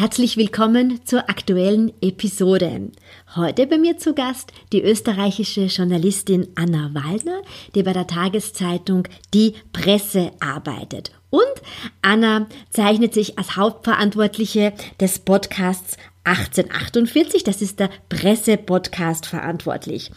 Herzlich willkommen zur aktuellen Episode. Heute bei mir zu Gast die österreichische Journalistin Anna Waldner, die bei der Tageszeitung Die Presse arbeitet. Und Anna zeichnet sich als Hauptverantwortliche des Podcasts 1848, das ist der Presse-Podcast verantwortlich.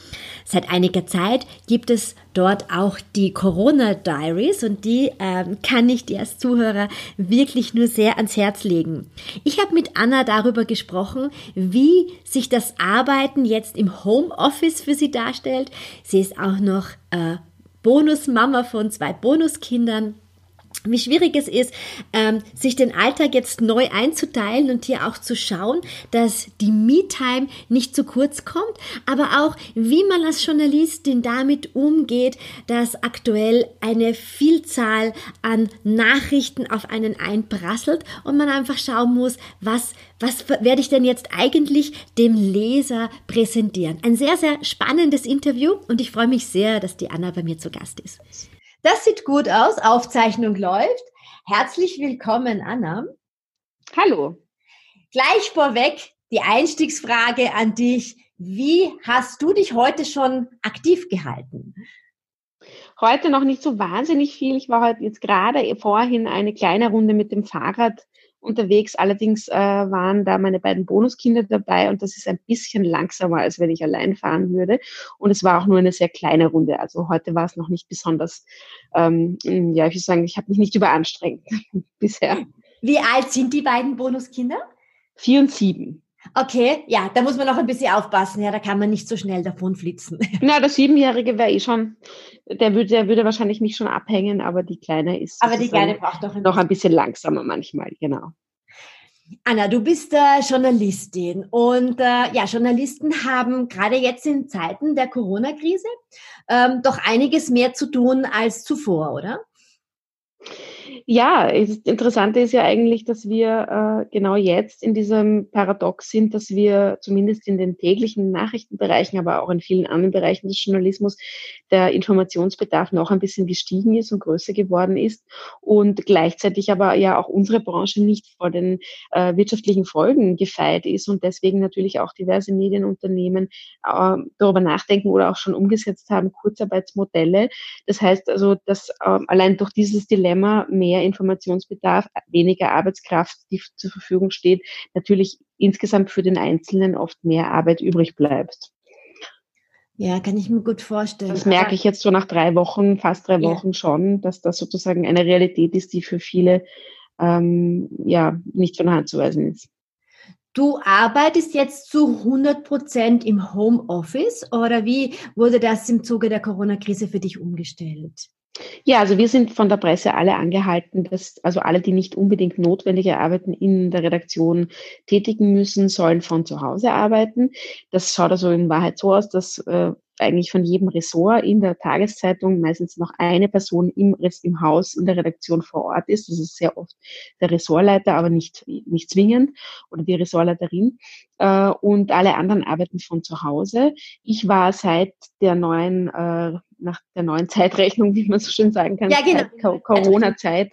Seit einiger Zeit gibt es dort auch die Corona Diaries und die ähm, kann ich dir als Zuhörer wirklich nur sehr ans Herz legen. Ich habe mit Anna darüber gesprochen, wie sich das Arbeiten jetzt im Homeoffice für sie darstellt. Sie ist auch noch äh, Bonusmama von zwei Bonuskindern wie schwierig es ist, ähm, sich den Alltag jetzt neu einzuteilen und hier auch zu schauen, dass die Me-Time nicht zu kurz kommt, aber auch, wie man als Journalistin damit umgeht, dass aktuell eine Vielzahl an Nachrichten auf einen einprasselt und man einfach schauen muss, was, was werde ich denn jetzt eigentlich dem Leser präsentieren. Ein sehr, sehr spannendes Interview und ich freue mich sehr, dass die Anna bei mir zu Gast ist. Das sieht gut aus. Aufzeichnung läuft. Herzlich willkommen, Anna. Hallo. Gleich vorweg die Einstiegsfrage an dich. Wie hast du dich heute schon aktiv gehalten? Heute noch nicht so wahnsinnig viel. Ich war heute jetzt gerade vorhin eine kleine Runde mit dem Fahrrad unterwegs. Allerdings äh, waren da meine beiden Bonuskinder dabei und das ist ein bisschen langsamer, als wenn ich allein fahren würde. Und es war auch nur eine sehr kleine Runde. Also heute war es noch nicht besonders, ähm, ja, ich würde sagen, ich habe mich nicht überanstrengt bisher. Wie alt sind die beiden Bonuskinder? Vier und sieben. Okay, ja, da muss man noch ein bisschen aufpassen. Ja, da kann man nicht so schnell davon flitzen. Na, der Siebenjährige wäre eh schon, der würde, der würde wahrscheinlich mich schon abhängen, aber die Kleine ist aber die Kleine braucht doch ein noch ein bisschen langsamer manchmal, genau. Anna, du bist äh, Journalistin und äh, ja, Journalisten haben gerade jetzt in Zeiten der Corona-Krise ähm, doch einiges mehr zu tun als zuvor, oder? Ja, das Interessante ist ja eigentlich, dass wir äh, genau jetzt in diesem Paradox sind, dass wir zumindest in den täglichen Nachrichtenbereichen, aber auch in vielen anderen Bereichen des Journalismus der Informationsbedarf noch ein bisschen gestiegen ist und größer geworden ist und gleichzeitig aber ja auch unsere Branche nicht vor den äh, wirtschaftlichen Folgen gefeit ist und deswegen natürlich auch diverse Medienunternehmen äh, darüber nachdenken oder auch schon umgesetzt haben, Kurzarbeitsmodelle. Das heißt also, dass äh, allein durch dieses Dilemma mehr Informationsbedarf, weniger Arbeitskraft, die zur Verfügung steht, natürlich insgesamt für den Einzelnen oft mehr Arbeit übrig bleibt. Ja, kann ich mir gut vorstellen. Das merke ich jetzt so nach drei Wochen, fast drei Wochen ja. schon, dass das sozusagen eine Realität ist, die für viele ähm, ja nicht von Hand zu weisen ist. Du arbeitest jetzt zu 100 Prozent im Homeoffice oder wie wurde das im Zuge der Corona-Krise für dich umgestellt? Ja, also wir sind von der Presse alle angehalten, dass also alle, die nicht unbedingt notwendige Arbeiten in der Redaktion tätigen müssen, sollen von zu Hause arbeiten. Das schaut also in Wahrheit so aus, dass äh, eigentlich von jedem Ressort in der Tageszeitung meistens noch eine Person im, im Haus, in der Redaktion vor Ort ist. Das ist sehr oft der Ressortleiter, aber nicht, nicht zwingend oder die Ressortleiterin. Äh, und alle anderen arbeiten von zu Hause. Ich war seit der neuen, äh, nach der neuen Zeitrechnung, wie man so schön sagen kann, ja, genau. Corona-Zeit,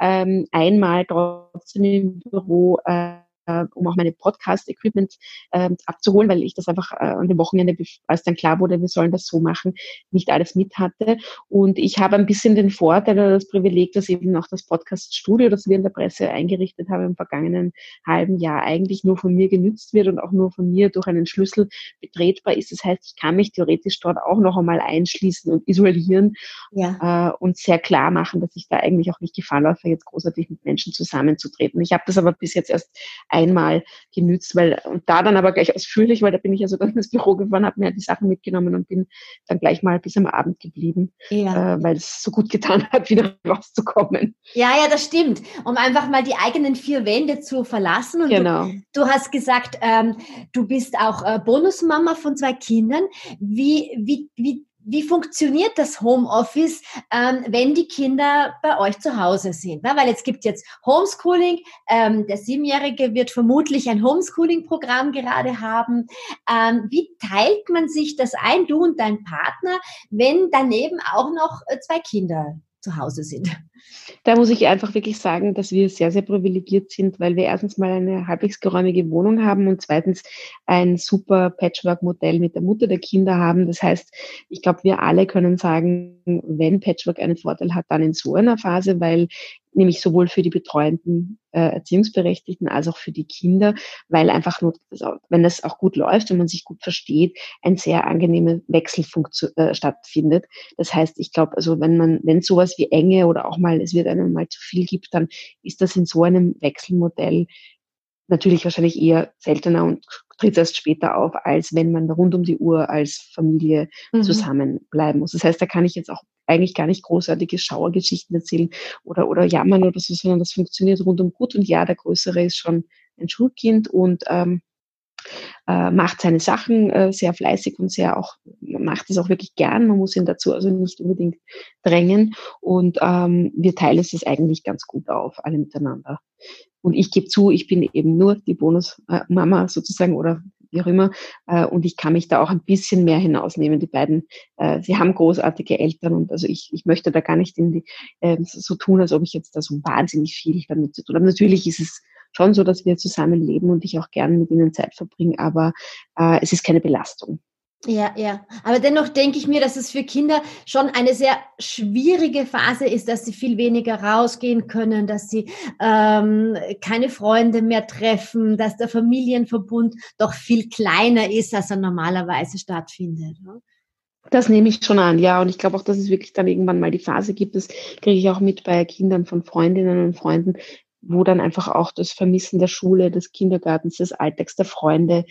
ähm, einmal trotzdem im Büro äh, äh, um auch meine Podcast-Equipment äh, abzuholen, weil ich das einfach äh, an dem Wochenende, als dann klar wurde, wir sollen das so machen, nicht alles mit hatte. Und ich habe ein bisschen den Vorteil oder das Privileg, dass eben auch das Podcast-Studio, das wir in der Presse eingerichtet haben im vergangenen halben Jahr, eigentlich nur von mir genützt wird und auch nur von mir durch einen Schlüssel betretbar ist. Das heißt, ich kann mich theoretisch dort auch noch einmal einschließen und isolieren ja. äh, und sehr klar machen, dass ich da eigentlich auch nicht Gefahr laufe, jetzt großartig mit Menschen zusammenzutreten. Ich habe das aber bis jetzt erst einmal genützt, weil und da dann aber gleich ausführlich, weil da bin ich also dann ins Büro gefahren, habe mir die Sachen mitgenommen und bin dann gleich mal bis am Abend geblieben, ja. äh, weil es so gut getan hat, wieder rauszukommen. Ja, ja, das stimmt. Um einfach mal die eigenen vier Wände zu verlassen. Und genau. du, du hast gesagt, ähm, du bist auch äh, Bonusmama von zwei Kindern. Wie, wie, wie wie funktioniert das Homeoffice, ähm, wenn die Kinder bei euch zu Hause sind? Na, weil jetzt gibt jetzt Homeschooling. Ähm, der Siebenjährige wird vermutlich ein Homeschooling-Programm gerade haben. Ähm, wie teilt man sich das ein, du und dein Partner, wenn daneben auch noch äh, zwei Kinder zu Hause sind? Da muss ich einfach wirklich sagen, dass wir sehr, sehr privilegiert sind, weil wir erstens mal eine halbwegs geräumige Wohnung haben und zweitens ein super Patchwork-Modell mit der Mutter der Kinder haben. Das heißt, ich glaube, wir alle können sagen, wenn Patchwork einen Vorteil hat, dann in so einer Phase, weil nämlich sowohl für die betreuenden äh, Erziehungsberechtigten als auch für die Kinder, weil einfach nur, wenn das auch gut läuft und man sich gut versteht, ein sehr angenehmer Wechsel äh, stattfindet. Das heißt, ich glaube, also wenn man, wenn sowas wie Enge oder auch mal, es wird einem mal zu viel gibt, dann ist das in so einem Wechselmodell natürlich wahrscheinlich eher seltener und tritt erst später auf, als wenn man rund um die Uhr als Familie mhm. zusammenbleiben muss. Das heißt, da kann ich jetzt auch eigentlich gar nicht großartige Schauergeschichten erzählen oder, oder jammern oder so, sondern das funktioniert rundum gut. Und ja, der Größere ist schon ein Schulkind und ähm, äh, macht seine Sachen äh, sehr fleißig und sehr auch, macht es auch wirklich gern. Man muss ihn dazu also nicht unbedingt drängen. Und ähm, wir teilen es eigentlich ganz gut auf, alle miteinander. Und ich gebe zu, ich bin eben nur die Bonusmama sozusagen oder wie auch immer. Äh, und ich kann mich da auch ein bisschen mehr hinausnehmen. Die beiden, äh, sie haben großartige Eltern und also ich, ich möchte da gar nicht in die, äh, so tun, als ob ich jetzt da so wahnsinnig viel damit zu tun habe. Natürlich ist es schon so, dass wir zusammenleben und ich auch gerne mit ihnen Zeit verbringe, aber äh, es ist keine Belastung. Ja, ja. Aber dennoch denke ich mir, dass es für Kinder schon eine sehr schwierige Phase ist, dass sie viel weniger rausgehen können, dass sie ähm, keine Freunde mehr treffen, dass der Familienverbund doch viel kleiner ist, als er normalerweise stattfindet. Das nehme ich schon an, ja. Und ich glaube auch, dass es wirklich dann irgendwann mal die Phase gibt, das kriege ich auch mit bei Kindern von Freundinnen und Freunden, wo dann einfach auch das Vermissen der Schule, des Kindergartens, des Alltags, der Freunde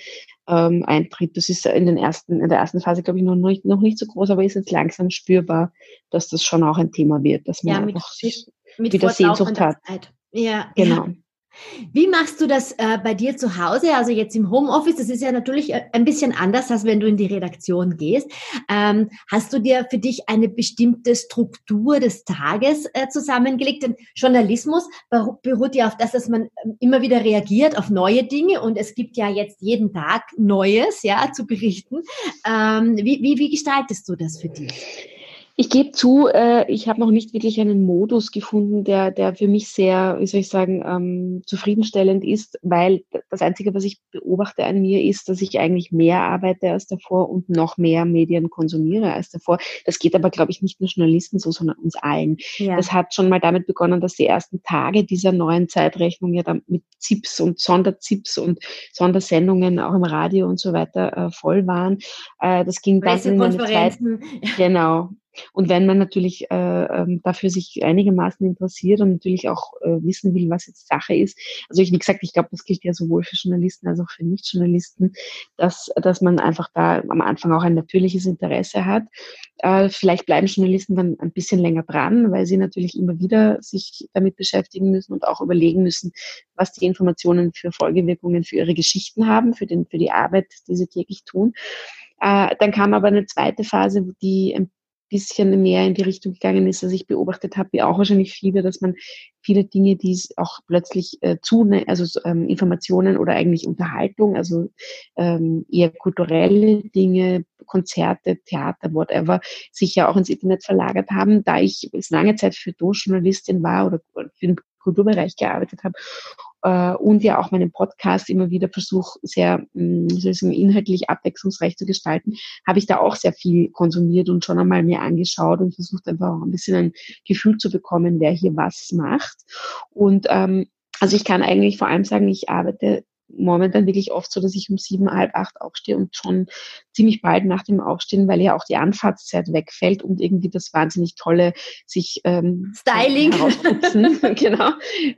ähm, eintritt. Das ist in, den ersten, in der ersten Phase, glaube ich, noch nicht, noch nicht so groß, aber ist jetzt langsam spürbar, dass das schon auch ein Thema wird, dass man ja, mit, einfach sich mit wieder Sehnsucht hat. Zeit. Ja, genau. Ja. Wie machst du das äh, bei dir zu Hause? Also jetzt im Homeoffice, das ist ja natürlich äh, ein bisschen anders, als wenn du in die Redaktion gehst. Ähm, hast du dir für dich eine bestimmte Struktur des Tages äh, zusammengelegt? Denn Journalismus beruht ja auf das, dass man ähm, immer wieder reagiert auf neue Dinge und es gibt ja jetzt jeden Tag Neues, ja, zu berichten. Ähm, wie, wie, wie gestaltest du das für dich? Ich gebe zu, äh, ich habe noch nicht wirklich einen Modus gefunden, der, der für mich sehr, wie soll ich sagen, ähm, zufriedenstellend ist, weil das Einzige, was ich beobachte an mir, ist, dass ich eigentlich mehr arbeite als davor und noch mehr Medien konsumiere als davor. Das geht aber, glaube ich, nicht nur Journalisten so, sondern uns allen. Ja. Das hat schon mal damit begonnen, dass die ersten Tage dieser neuen Zeitrechnung ja dann mit ZIPs und Sonderzips und Sondersendungen auch im Radio und so weiter äh, voll waren. Äh, das ging dann in eine Zeit. Genau. Und wenn man natürlich äh, ähm, dafür sich einigermaßen interessiert und natürlich auch äh, wissen will, was jetzt Sache ist, also ich, wie gesagt, ich glaube, das gilt ja sowohl für Journalisten als auch für Nichtjournalisten, dass, dass man einfach da am Anfang auch ein natürliches Interesse hat. Äh, vielleicht bleiben Journalisten dann ein bisschen länger dran, weil sie natürlich immer wieder sich damit beschäftigen müssen und auch überlegen müssen, was die Informationen für Folgewirkungen für ihre Geschichten haben, für, den, für die Arbeit, die sie täglich tun. Äh, dann kam aber eine zweite Phase, die ein bisschen mehr in die Richtung gegangen ist, dass ich beobachtet habe, wie auch wahrscheinlich viele, dass man viele Dinge, die es auch plötzlich äh, zu, also ähm, Informationen oder eigentlich Unterhaltung, also ähm, eher kulturelle Dinge, Konzerte, Theater, whatever, sich ja auch ins Internet verlagert haben, da ich lange Zeit für Do-Journalistin war oder für den Kulturbereich gearbeitet habe äh, und ja auch meinen Podcast immer wieder versuche, sehr mm, inhaltlich abwechslungsreich zu gestalten, habe ich da auch sehr viel konsumiert und schon einmal mir angeschaut und versucht einfach auch ein bisschen ein Gefühl zu bekommen, wer hier was macht. Und ähm, also ich kann eigentlich vor allem sagen, ich arbeite momentan wirklich oft so, dass ich um sieben, halb acht aufstehe und schon ziemlich bald nach dem Aufstehen, weil ja auch die Anfahrtszeit wegfällt und irgendwie das wahnsinnig tolle sich ähm, Styling. Genau,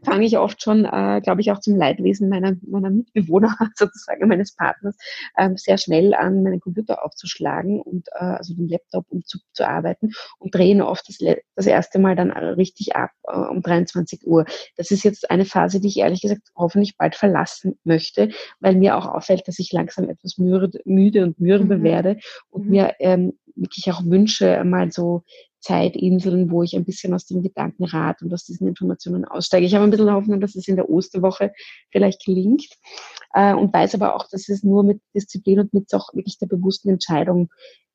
fange ich oft schon, äh, glaube ich, auch zum Leidwesen meiner, meiner Mitbewohner sozusagen, meines Partners, ähm, sehr schnell an meinen Computer aufzuschlagen und äh, also den Laptop, um zu, zu arbeiten und drehen oft das, das erste Mal dann richtig ab äh, um 23 Uhr. Das ist jetzt eine Phase, die ich ehrlich gesagt hoffentlich bald verlassen möchte, weil mir auch auffällt, dass ich langsam etwas müde, müde und mürbe mhm. werde und mhm. mir ähm, wirklich auch wünsche, mal so Zeitinseln, wo ich ein bisschen aus dem Gedankenrad und aus diesen Informationen aussteige. Ich habe ein bisschen Hoffnung, dass es in der Osterwoche vielleicht gelingt äh, und weiß aber auch, dass es nur mit Disziplin und mit auch wirklich der bewussten Entscheidung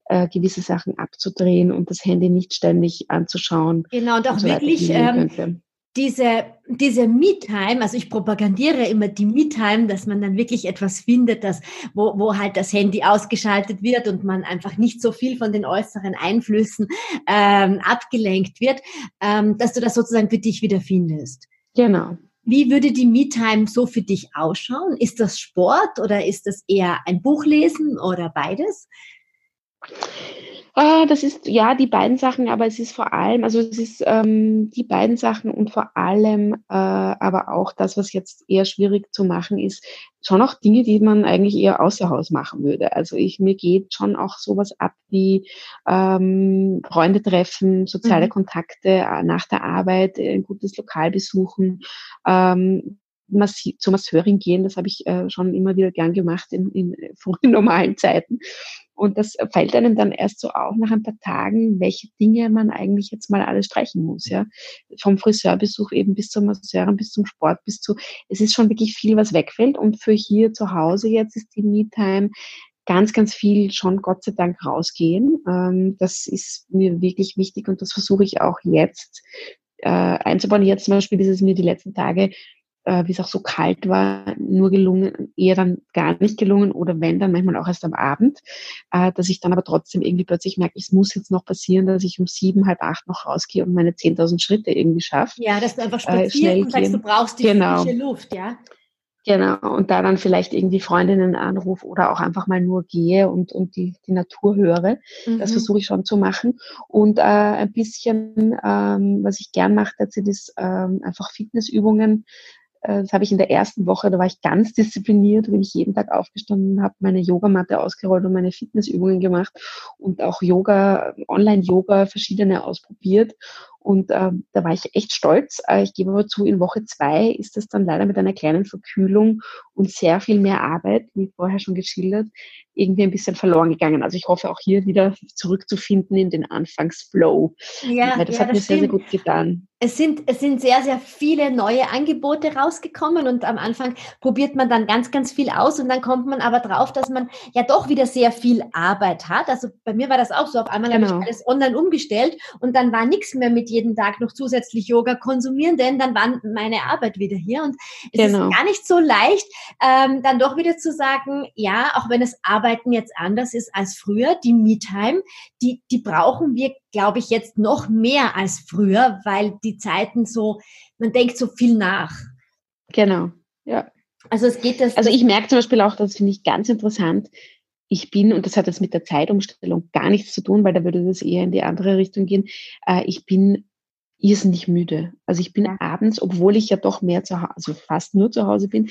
äh, gewisse Sachen abzudrehen und das Handy nicht ständig anzuschauen. Genau, und auch und so wirklich ähm, diese, diese Me-Time, also ich propagandiere immer die Me-Time, dass man dann wirklich etwas findet, das, wo, wo halt das Handy ausgeschaltet wird und man einfach nicht so viel von den äußeren Einflüssen ähm, abgelenkt wird, ähm, dass du das sozusagen für dich wieder findest. Genau. Wie würde die Me-Time so für dich ausschauen? Ist das Sport oder ist das eher ein Buch lesen oder beides? Ah, das ist ja die beiden Sachen, aber es ist vor allem, also es ist ähm, die beiden Sachen und vor allem äh, aber auch das, was jetzt eher schwierig zu machen ist, schon auch Dinge, die man eigentlich eher außer Haus machen würde. Also ich mir geht schon auch sowas ab wie ähm, Freunde treffen, soziale mhm. Kontakte äh, nach der Arbeit, ein gutes Lokal besuchen. Ähm, zur Masseurin gehen, das habe ich äh, schon immer wieder gern gemacht in, in, in normalen Zeiten. Und das fällt einem dann erst so auf nach ein paar Tagen, welche Dinge man eigentlich jetzt mal alles streichen muss, ja. Vom Friseurbesuch eben bis zur Masseurin, bis zum Sport, bis zu, es ist schon wirklich viel, was wegfällt. Und für hier zu Hause jetzt ist die Me-Time ganz, ganz viel schon Gott sei Dank rausgehen. Ähm, das ist mir wirklich wichtig und das versuche ich auch jetzt äh, einzubauen. Jetzt zum Beispiel ist es mir die letzten Tage äh, wie es auch so kalt war, nur gelungen, eher dann gar nicht gelungen oder wenn, dann manchmal auch erst am Abend, äh, dass ich dann aber trotzdem irgendwie plötzlich merke, es muss jetzt noch passieren, dass ich um sieben, halb acht noch rausgehe und meine 10.000 Schritte irgendwie schaffe. Ja, dass du einfach äh, spazierst äh, und sagst, du brauchst die genau. frische Luft, ja. Genau, und da dann vielleicht irgendwie Freundinnen anrufe oder auch einfach mal nur gehe und, und die, die Natur höre. Mhm. Das versuche ich schon zu machen. Und äh, ein bisschen, ähm, was ich gern mache, das ist ähm, einfach Fitnessübungen das habe ich in der ersten Woche, da war ich ganz diszipliniert, bin ich jeden Tag aufgestanden, habe meine Yogamatte ausgerollt und meine Fitnessübungen gemacht und auch Yoga, Online-Yoga, verschiedene ausprobiert. Und äh, da war ich echt stolz. Äh, ich gebe aber zu, in Woche zwei ist das dann leider mit einer kleinen Verkühlung und sehr viel mehr Arbeit, wie vorher schon geschildert, irgendwie ein bisschen verloren gegangen. Also ich hoffe auch hier wieder zurückzufinden in den Anfangsflow. Ja, das ja, hat das mir stimmt. sehr, sehr gut getan. Es sind, es sind sehr, sehr viele neue Angebote rausgekommen und am Anfang probiert man dann ganz, ganz viel aus und dann kommt man aber drauf, dass man ja doch wieder sehr viel Arbeit hat. Also bei mir war das auch so. Auf einmal genau. habe ich alles online umgestellt und dann war nichts mehr mit jeden Tag noch zusätzlich Yoga konsumieren, denn dann war meine Arbeit wieder hier und es genau. ist gar nicht so leicht, ähm, dann doch wieder zu sagen, ja, auch wenn es Arbeit Arbeiten jetzt anders ist als früher. Die Me-Time, die, die brauchen wir, glaube ich, jetzt noch mehr als früher, weil die Zeiten so, man denkt so viel nach. Genau, ja. Also es geht das. Also ich merke zum Beispiel auch, das finde ich ganz interessant. Ich bin, und das hat jetzt mit der Zeitumstellung gar nichts zu tun, weil da würde das eher in die andere Richtung gehen. Äh, ich bin irrsinnig müde. Also ich bin ja. abends, obwohl ich ja doch mehr zu Hause, also fast nur zu Hause bin,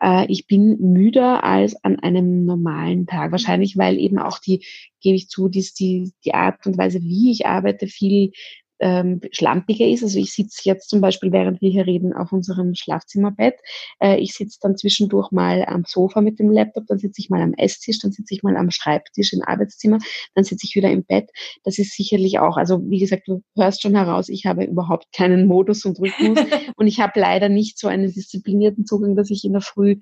äh, ich bin müder als an einem normalen Tag. Wahrscheinlich, weil eben auch die, gebe ich zu, die, die, die Art und Weise, wie ich arbeite, viel ähm, schlampiger ist. Also ich sitze jetzt zum Beispiel, während wir hier reden, auf unserem Schlafzimmerbett. Äh, ich sitze dann zwischendurch mal am Sofa mit dem Laptop, dann sitze ich mal am Esstisch, dann sitze ich mal am Schreibtisch im Arbeitszimmer, dann sitze ich wieder im Bett. Das ist sicherlich auch, also wie gesagt, du hörst schon heraus, ich habe überhaupt keinen Modus und Rhythmus und ich habe leider nicht so einen disziplinierten Zugang, dass ich in der Früh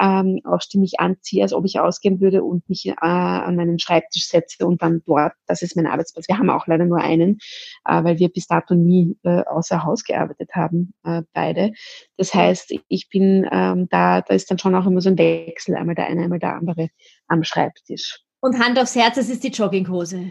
ähm, auch stimmig anziehe, als ob ich ausgehen würde und mich äh, an meinen Schreibtisch setze und dann dort, das ist mein Arbeitsplatz. Wir haben auch leider nur einen, äh, weil wir wir bis dato nie äh, außer Haus gearbeitet haben, äh, beide. Das heißt, ich bin ähm, da, da ist dann schon auch immer so ein Wechsel, einmal der eine, einmal der andere am Schreibtisch. Und Hand aufs Herz, es ist die Jogginghose.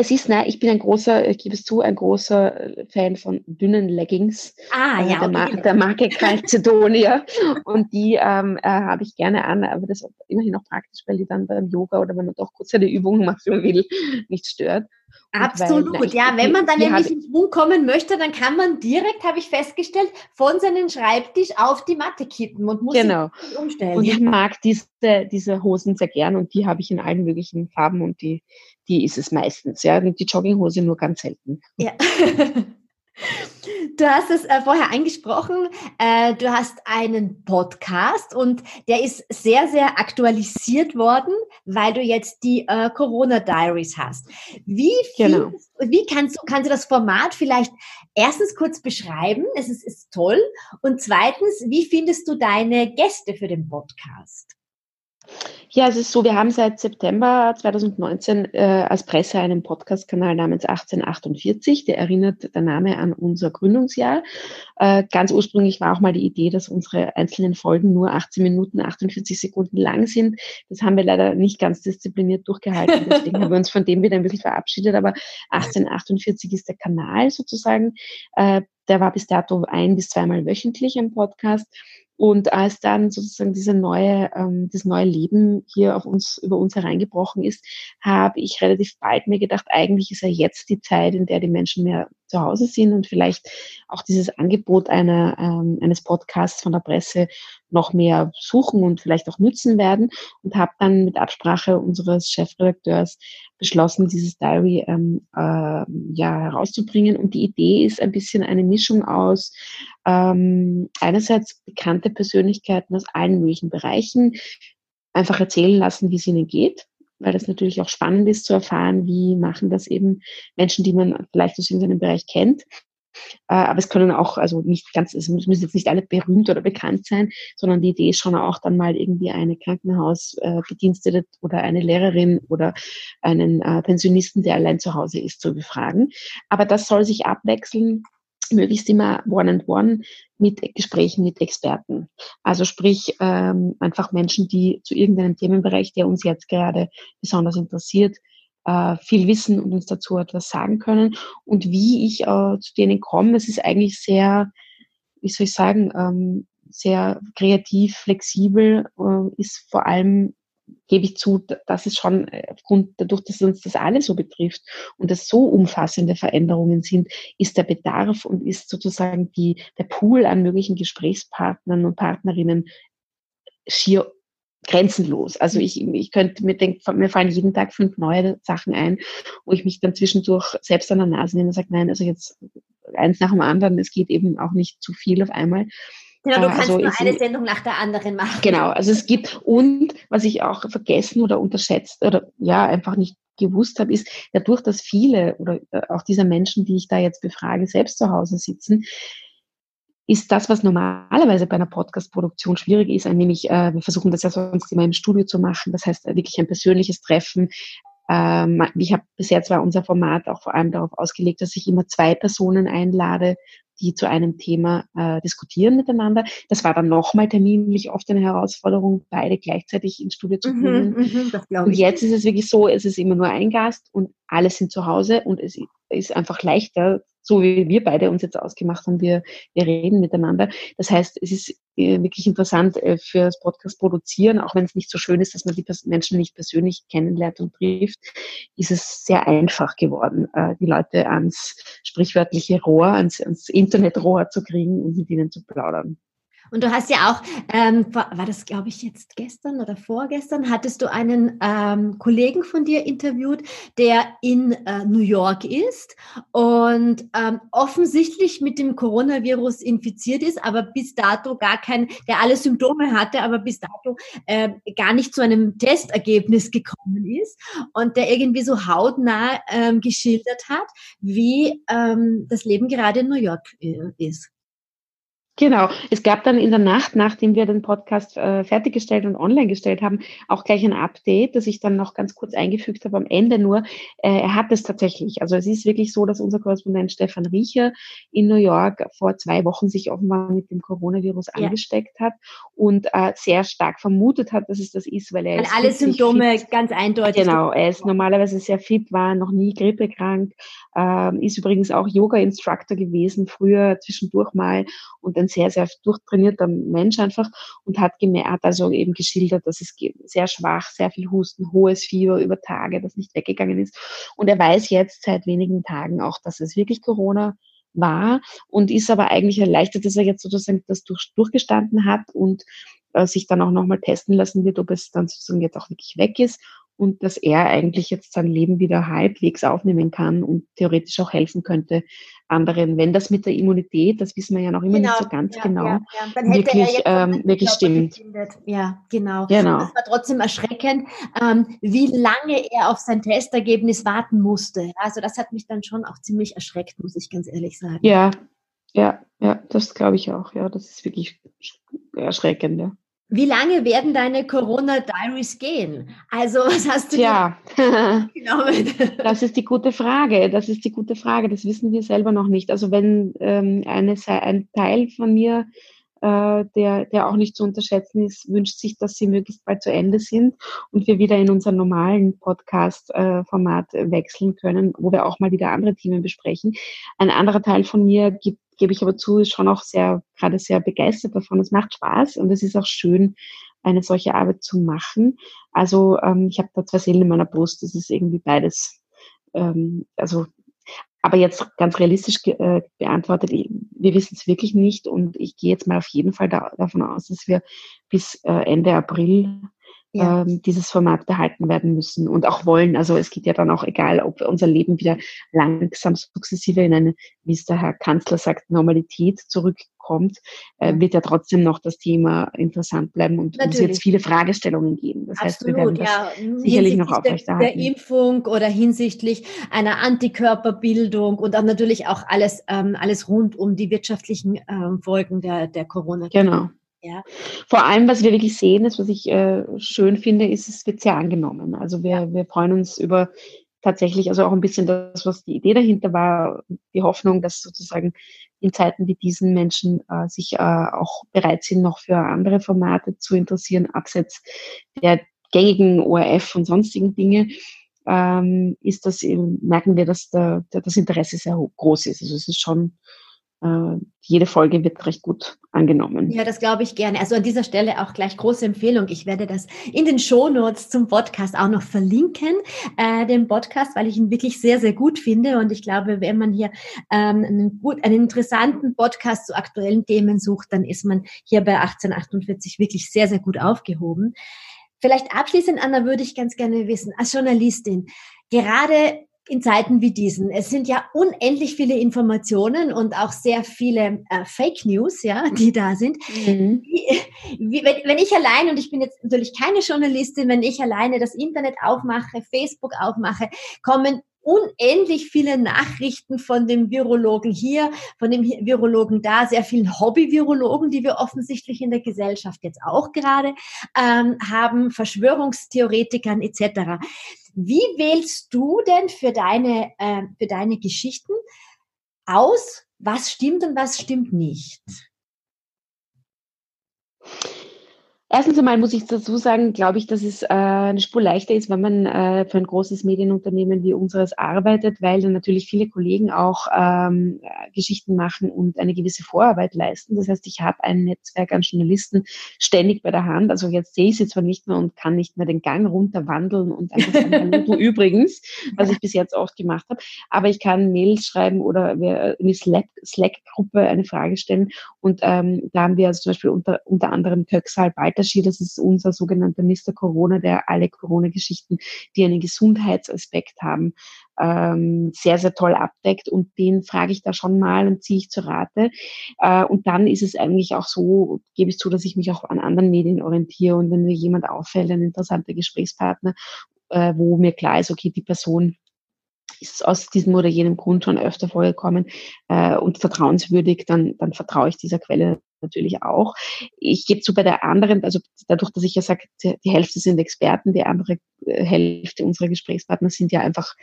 Es ist, nein, ich bin ein großer, ich gebe es zu, ein großer äh, Fan von dünnen Leggings. Ah, äh, ja. Der, Mar der Marke Calcedonia. und die ähm, äh, habe ich gerne an, aber das ist immerhin auch praktisch, weil die dann beim Yoga oder wenn man doch kurz eine Übung man will, nicht stört. Absolut, weil, ja. Wenn man dann nämlich in Schwung kommen möchte, dann kann man direkt, habe ich festgestellt, von seinem Schreibtisch auf die Matte kippen und muss genau. sich umstellen. Und ich mag diese, diese Hosen sehr gern und die habe ich in allen möglichen Farben und die, die ist es meistens. Ja, und die Jogginghose nur ganz selten. Ja. Du hast es äh, vorher angesprochen, äh, du hast einen Podcast und der ist sehr, sehr aktualisiert worden, weil du jetzt die äh, Corona Diaries hast. Wie, genau. wie kannst, du, kannst du das Format vielleicht erstens kurz beschreiben? Es ist, ist toll. Und zweitens, wie findest du deine Gäste für den Podcast? Ja, es ist so, wir haben seit September 2019 äh, als Presse einen Podcast-Kanal namens 1848. Der erinnert der Name an unser Gründungsjahr. Äh, ganz ursprünglich war auch mal die Idee, dass unsere einzelnen Folgen nur 18 Minuten, 48 Sekunden lang sind. Das haben wir leider nicht ganz diszipliniert durchgehalten. Deswegen haben wir uns von dem wieder ein bisschen verabschiedet. Aber 1848 ist der Kanal sozusagen. Äh, der war bis dato ein bis zweimal wöchentlich im Podcast. Und als dann sozusagen diese neue, ähm, das neue Leben hier auf uns, über uns hereingebrochen ist, habe ich relativ bald mir gedacht, eigentlich ist ja jetzt die Zeit, in der die Menschen mehr zu Hause sind und vielleicht auch dieses Angebot einer, ähm, eines Podcasts von der Presse noch mehr suchen und vielleicht auch nützen werden und habe dann mit Absprache unseres Chefredakteurs beschlossen, dieses Diary ähm, äh, ja herauszubringen. Und die Idee ist ein bisschen eine Mischung aus ähm, einerseits bekannte Persönlichkeiten aus allen möglichen Bereichen einfach erzählen lassen, wie es ihnen geht weil das natürlich auch spannend ist zu erfahren, wie machen das eben Menschen, die man vielleicht aus irgendeinem Bereich kennt. Äh, aber es können auch, also nicht ganz, es müssen jetzt nicht alle berühmt oder bekannt sein, sondern die Idee ist schon auch dann mal irgendwie eine Krankenhausbedienstete oder eine Lehrerin oder einen äh, Pensionisten, der allein zu Hause ist, zu befragen. Aber das soll sich abwechseln möglichst immer One-and-One mit Gesprächen mit Experten. Also sprich ähm, einfach Menschen, die zu irgendeinem Themenbereich, der uns jetzt gerade besonders interessiert, äh, viel wissen und uns dazu etwas sagen können. Und wie ich äh, zu denen komme, es ist eigentlich sehr, wie soll ich sagen, ähm, sehr kreativ, flexibel, äh, ist vor allem gebe ich zu, dass es schon äh, aufgrund dadurch, dass uns das alle so betrifft und es so umfassende Veränderungen sind, ist der Bedarf und ist sozusagen die, der Pool an möglichen Gesprächspartnern und Partnerinnen schier grenzenlos. Also ich, ich könnte mir denken, mir fallen jeden Tag fünf neue Sachen ein, wo ich mich dann zwischendurch selbst an der Nase nehme und sage, nein, also jetzt eins nach dem anderen, es geht eben auch nicht zu viel auf einmal. Genau, du äh, kannst also nur eine Sendung nach der anderen machen. Genau, also es gibt, und was ich auch vergessen oder unterschätzt oder ja, einfach nicht gewusst habe, ist, dadurch, dass viele oder äh, auch dieser Menschen, die ich da jetzt befrage, selbst zu Hause sitzen, ist das, was normalerweise bei einer Podcast-Produktion schwierig ist, nämlich äh, wir versuchen das ja sonst immer im Studio zu machen, das heißt wirklich ein persönliches Treffen. Ähm, ich habe bisher zwar unser Format auch vor allem darauf ausgelegt, dass ich immer zwei Personen einlade, die zu einem Thema äh, diskutieren miteinander. Das war dann nochmal terminlich oft eine Herausforderung, beide gleichzeitig ins Studio zu mhm, bringen. Mhm, mh, und jetzt ist es wirklich so, es ist immer nur ein Gast und alle sind zu Hause und es ist einfach leichter, so wie wir beide uns jetzt ausgemacht haben, wir, wir reden miteinander. Das heißt, es ist äh, wirklich interessant äh, fürs Podcast produzieren, auch wenn es nicht so schön ist, dass man die Menschen nicht persönlich kennenlernt und trifft, ist es sehr einfach geworden, äh, die Leute ans sprichwörtliche Rohr, ans, ans Internetrohr zu kriegen und mit ihnen zu plaudern. Und du hast ja auch, ähm, war das glaube ich jetzt gestern oder vorgestern, hattest du einen ähm, Kollegen von dir interviewt, der in äh, New York ist und ähm, offensichtlich mit dem Coronavirus infiziert ist, aber bis dato gar kein, der alle Symptome hatte, aber bis dato äh, gar nicht zu einem Testergebnis gekommen ist und der irgendwie so hautnah ähm, geschildert hat, wie ähm, das Leben gerade in New York äh, ist. Genau. Es gab dann in der Nacht, nachdem wir den Podcast äh, fertiggestellt und online gestellt haben, auch gleich ein Update, das ich dann noch ganz kurz eingefügt habe am Ende nur. Äh, er hat es tatsächlich. Also es ist wirklich so, dass unser Korrespondent Stefan Riecher in New York vor zwei Wochen sich offenbar mit dem Coronavirus ja. angesteckt hat und äh, sehr stark vermutet hat, dass es das ist, weil er weil alle Symptome fit. ganz eindeutig. Genau, er ist normalerweise sehr fit, war noch nie grippekrank, äh, ist übrigens auch Yoga-Instructor gewesen, früher zwischendurch mal und ein sehr, sehr durchtrainierter Mensch einfach und hat gemerkt, also eben geschildert, dass es sehr schwach, sehr viel Husten, hohes Fieber über Tage, das nicht weggegangen ist. Und er weiß jetzt seit wenigen Tagen auch, dass es wirklich Corona war und ist aber eigentlich erleichtert, dass er jetzt sozusagen das durch, durchgestanden hat und äh, sich dann auch nochmal testen lassen wird, ob es dann sozusagen jetzt auch wirklich weg ist und dass er eigentlich jetzt sein Leben wieder halbwegs aufnehmen kann und theoretisch auch helfen könnte anderen. Wenn das mit der Immunität, das wissen wir ja noch immer genau, nicht so ganz ja, genau, ja, ja. wirklich, ähm, wirklich stimmt. Ja, genau. genau. Das war trotzdem erschreckend, ähm, wie lange er auf sein Testergebnis warten musste. Also das hat mich dann schon auch ziemlich erschreckt, muss ich ganz ehrlich sagen. Ja, ja, ja, das glaube ich auch. Ja, das ist wirklich erschreckend. Ja. Wie lange werden deine Corona-Diaries gehen? Also, was hast du ja. genommen? Das ist die gute Frage. Das ist die gute Frage. Das wissen wir selber noch nicht. Also, wenn ähm, eine, ein Teil von mir, äh, der, der auch nicht zu unterschätzen ist, wünscht sich, dass sie möglichst bald zu Ende sind und wir wieder in unser normalen Podcast-Format äh, wechseln können, wo wir auch mal wieder andere Themen besprechen. Ein anderer Teil von mir gibt gebe ich aber zu, ist schon auch sehr, gerade sehr begeistert davon. Es macht Spaß und es ist auch schön, eine solche Arbeit zu machen. Also ähm, ich habe da zwei Seelen in meiner Brust, das ist irgendwie beides. Ähm, also, aber jetzt ganz realistisch äh, beantwortet, wir wissen es wirklich nicht und ich gehe jetzt mal auf jeden Fall da, davon aus, dass wir bis äh, Ende April ja. ähm, dieses Format behalten werden müssen und auch wollen. Also es geht ja dann auch egal, ob unser Leben wieder langsam sukzessive in eine, wie es der Herr Kanzler sagt, Normalität zurückkommt, äh, wird ja trotzdem noch das Thema interessant bleiben und es wird viele Fragestellungen geben. Das Absolut, heißt, wir werden das ja. sicherlich noch aufrechterhalten. Der, der Impfung oder hinsichtlich einer Antikörperbildung und dann natürlich auch alles, ähm, alles rund um die wirtschaftlichen ähm, Folgen der, der Corona. Genau. Ja. Vor allem, was wir wirklich sehen, ist, was ich äh, schön finde, ist, es wird sehr angenommen. Also wir, ja. wir freuen uns über tatsächlich, also auch ein bisschen das, was die Idee dahinter war, die Hoffnung, dass sozusagen in Zeiten wie diesen Menschen äh, sich äh, auch bereit sind, noch für andere Formate zu interessieren, abseits der gängigen ORF und sonstigen Dinge, ähm, ist das eben, merken wir, dass der, das Interesse sehr groß ist. Also es ist schon äh, jede Folge wird recht gut angenommen. Ja, das glaube ich gerne. Also an dieser Stelle auch gleich große Empfehlung. Ich werde das in den Shownotes zum Podcast auch noch verlinken, äh, den Podcast, weil ich ihn wirklich sehr, sehr gut finde. Und ich glaube, wenn man hier ähm, einen, gut, einen interessanten Podcast zu aktuellen Themen sucht, dann ist man hier bei 1848 wirklich sehr, sehr gut aufgehoben. Vielleicht abschließend, Anna, würde ich ganz gerne wissen, als Journalistin, gerade in Zeiten wie diesen. Es sind ja unendlich viele Informationen und auch sehr viele äh, Fake News, ja, die da sind. Mhm. Wie, wie, wenn, wenn ich allein, und ich bin jetzt natürlich keine Journalistin, wenn ich alleine das Internet aufmache, Facebook aufmache, kommen unendlich viele Nachrichten von dem Virologen hier, von dem Virologen da, sehr vielen Hobby-Virologen, die wir offensichtlich in der Gesellschaft jetzt auch gerade ähm, haben, Verschwörungstheoretikern etc. Wie wählst du denn für deine, äh, für deine Geschichten aus, was stimmt und was stimmt nicht? Erstens einmal muss ich dazu sagen, glaube ich, dass es äh, eine Spur leichter ist, wenn man äh, für ein großes Medienunternehmen wie unseres arbeitet, weil dann natürlich viele Kollegen auch ähm, Geschichten machen und eine gewisse Vorarbeit leisten. Das heißt, ich habe ein Netzwerk an Journalisten ständig bei der Hand. Also jetzt sehe ich sie zwar nicht mehr und kann nicht mehr den Gang runter wandeln und einfach sagen, du übrigens, was ich bis jetzt oft gemacht habe, aber ich kann Mails schreiben oder in die Slack-Gruppe eine Frage stellen und ähm, da haben wir also zum Beispiel unter, unter anderem Köxal bald Alterschi, das ist unser sogenannter Mr. Corona, der alle Corona-Geschichten, die einen Gesundheitsaspekt haben, ähm, sehr, sehr toll abdeckt und den frage ich da schon mal und ziehe ich zur Rate. Äh, und dann ist es eigentlich auch so, gebe ich zu, dass ich mich auch an anderen Medien orientiere und wenn mir jemand auffällt, ein interessanter Gesprächspartner, äh, wo mir klar ist, okay, die Person ist aus diesem oder jenem Grund schon öfter vorgekommen äh, und vertrauenswürdig, dann, dann vertraue ich dieser Quelle natürlich auch. Ich gebe zu bei der anderen, also dadurch, dass ich ja sage, die Hälfte sind Experten, die andere äh, Hälfte unserer Gesprächspartner sind ja einfach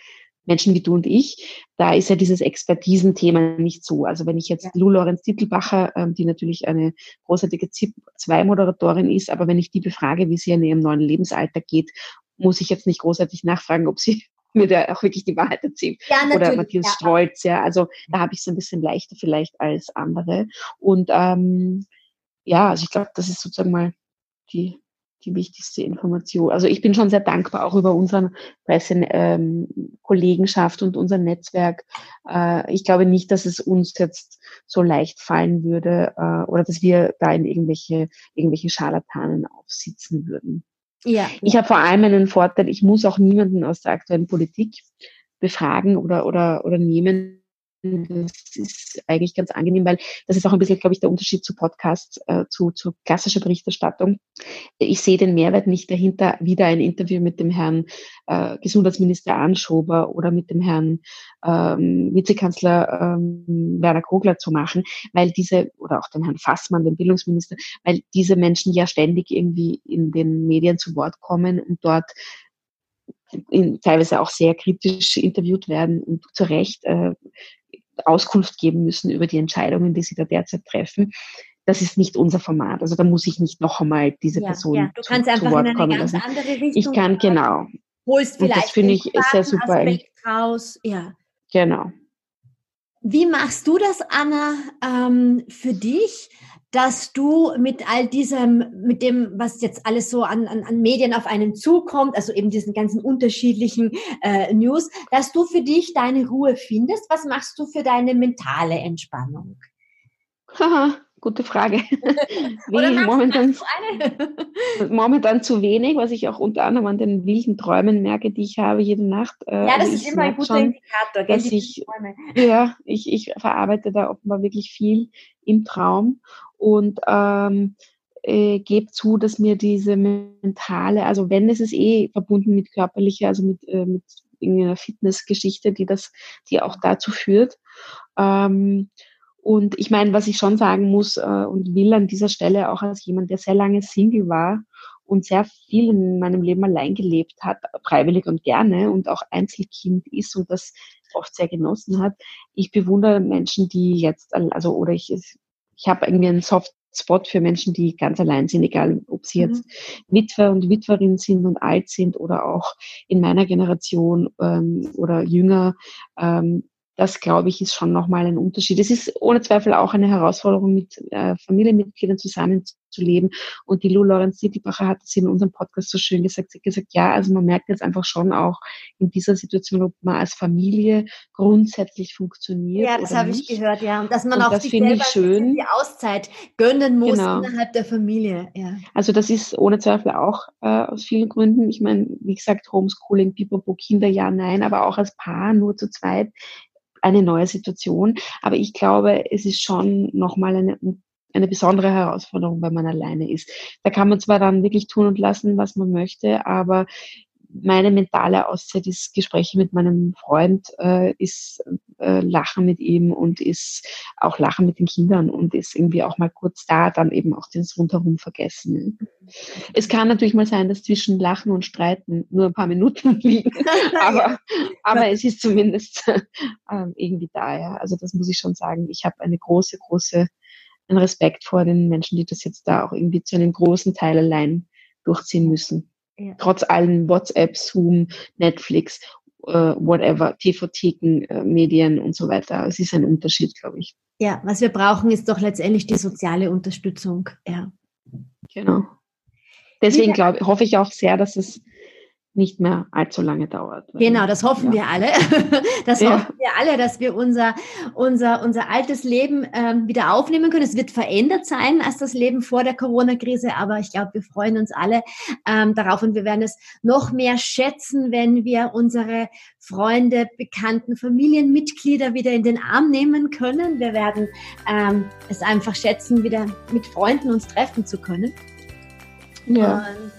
Menschen wie du und ich, da ist ja dieses Expertisenthema nicht so. Also wenn ich jetzt. Lou Lorenz Titelbacher, ähm, die natürlich eine großartige ZIP-2-Moderatorin ist, aber wenn ich die befrage, wie sie in ihrem neuen Lebensalter geht, muss ich jetzt nicht großartig nachfragen, ob sie mir da auch wirklich die Wahrheit erzählt. Ja, Oder Matthias ja. Strolz, ja. Also da habe ich es ein bisschen leichter vielleicht als andere. Und ähm, ja, also ich glaube, das ist sozusagen mal die die wichtigste Information. Also ich bin schon sehr dankbar auch über unseren Pressekollegenschaft ähm, und unser Netzwerk. Äh, ich glaube nicht, dass es uns jetzt so leicht fallen würde äh, oder dass wir da in irgendwelche, irgendwelche Scharlatanen aufsitzen würden. Ja. Ich habe vor allem einen Vorteil, ich muss auch niemanden aus der aktuellen Politik befragen oder, oder, oder nehmen, das ist eigentlich ganz angenehm, weil das ist auch ein bisschen, glaube ich, der Unterschied zu Podcasts, äh, zu, zu klassischer Berichterstattung. Ich sehe den Mehrwert nicht dahinter, wieder ein Interview mit dem Herrn äh, Gesundheitsminister Anschober oder mit dem Herrn ähm, Vizekanzler ähm, Werner Kogler zu machen, weil diese, oder auch dem Herrn Fassmann, dem Bildungsminister, weil diese Menschen ja ständig irgendwie in den Medien zu Wort kommen und dort in, teilweise auch sehr kritisch interviewt werden und zu Recht äh, Auskunft geben müssen über die Entscheidungen, die sie da derzeit treffen. Das ist nicht unser Format. Also da muss ich nicht noch einmal diese ja, Person ja. Du kannst zu, einfach zu Wort in eine kommen ganz lassen. andere Richtung. Ich kann genau. Holst vielleicht und das finde ich sehr super. Aspekt raus. Ja. Genau. Wie machst du das, Anna, ähm, für dich? Dass du mit all diesem, mit dem, was jetzt alles so an, an, an Medien auf einen zukommt, also eben diesen ganzen unterschiedlichen äh, News, dass du für dich deine Ruhe findest. Was machst du für deine mentale Entspannung? Haha, gute Frage. momentan, momentan zu wenig, was ich auch unter anderem an den wilden Träumen merke, die ich habe jede Nacht. Äh, ja, das also ist immer ein guter schon, Indikator. Dass ich, ja, ich, ich verarbeite da offenbar wirklich viel im Traum und ähm, äh, gebe zu, dass mir diese mentale, also wenn es ist eh verbunden mit körperlicher, also mit, äh, mit irgendeiner Fitnessgeschichte, die das, die auch dazu führt. Ähm, und ich meine, was ich schon sagen muss äh, und will an dieser Stelle auch als jemand, der sehr lange Single war und sehr viel in meinem Leben allein gelebt hat, freiwillig und gerne und auch Einzelkind ist und das oft sehr genossen hat. Ich bewundere Menschen, die jetzt, also oder ich ich habe irgendwie einen Soft Spot für Menschen, die ganz allein sind, egal ob sie jetzt mhm. Witwer und Witwerin sind und alt sind oder auch in meiner Generation ähm, oder jünger. Ähm, das, glaube ich, ist schon nochmal ein Unterschied. Es ist ohne Zweifel auch eine Herausforderung, mit äh, Familienmitgliedern zusammenzuleben. Und die Lou Lorenz Sittibacher hat es in unserem Podcast so schön gesagt. Sie hat gesagt, ja, also man merkt jetzt einfach schon auch in dieser Situation, ob man als Familie grundsätzlich funktioniert. Ja, das habe ich gehört, ja. Und dass man und auch das sich selber die Auszeit gönnen muss genau. innerhalb der Familie. Ja. Also das ist ohne Zweifel auch äh, aus vielen Gründen. Ich meine, wie gesagt, Homeschooling, Pipapo, Kinder, ja, nein, aber auch als Paar nur zu zweit eine neue Situation. Aber ich glaube, es ist schon nochmal eine, eine besondere Herausforderung, wenn man alleine ist. Da kann man zwar dann wirklich tun und lassen, was man möchte, aber meine mentale Auszeit ist Gespräche mit meinem Freund, äh, ist äh, Lachen mit ihm und ist auch Lachen mit den Kindern und ist irgendwie auch mal kurz da, dann eben auch das rundherum vergessen. Es kann natürlich mal sein, dass zwischen Lachen und Streiten nur ein paar Minuten liegen, aber, aber es ist zumindest äh, irgendwie da, ja. Also das muss ich schon sagen. Ich habe eine große, große einen Respekt vor den Menschen, die das jetzt da auch irgendwie zu einem großen Teil allein durchziehen müssen. Ja. Trotz allen WhatsApp, Zoom, Netflix, äh, whatever, TV-Theken, äh, Medien und so weiter. Es ist ein Unterschied, glaube ich. Ja, was wir brauchen, ist doch letztendlich die soziale Unterstützung. Ja. Genau. Deswegen glaube, hoffe ich auch sehr, dass es nicht mehr allzu lange dauert. Genau, das hoffen ja. wir alle. Das ja. hoffen wir alle, dass wir unser, unser, unser altes Leben ähm, wieder aufnehmen können. Es wird verändert sein als das Leben vor der Corona-Krise, aber ich glaube, wir freuen uns alle ähm, darauf und wir werden es noch mehr schätzen, wenn wir unsere Freunde, Bekannten, Familienmitglieder wieder in den Arm nehmen können. Wir werden ähm, es einfach schätzen, wieder mit Freunden uns treffen zu können. Ja. Und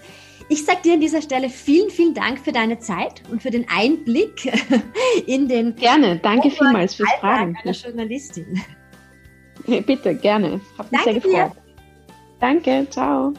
Ich sage dir an dieser Stelle vielen, vielen Dank für deine Zeit und für den Einblick in den. Gerne, danke vielmals fürs Alltag Fragen. einer Journalistin. Bitte, gerne. Hat mich Danke sehr gefreut. Danke, ciao.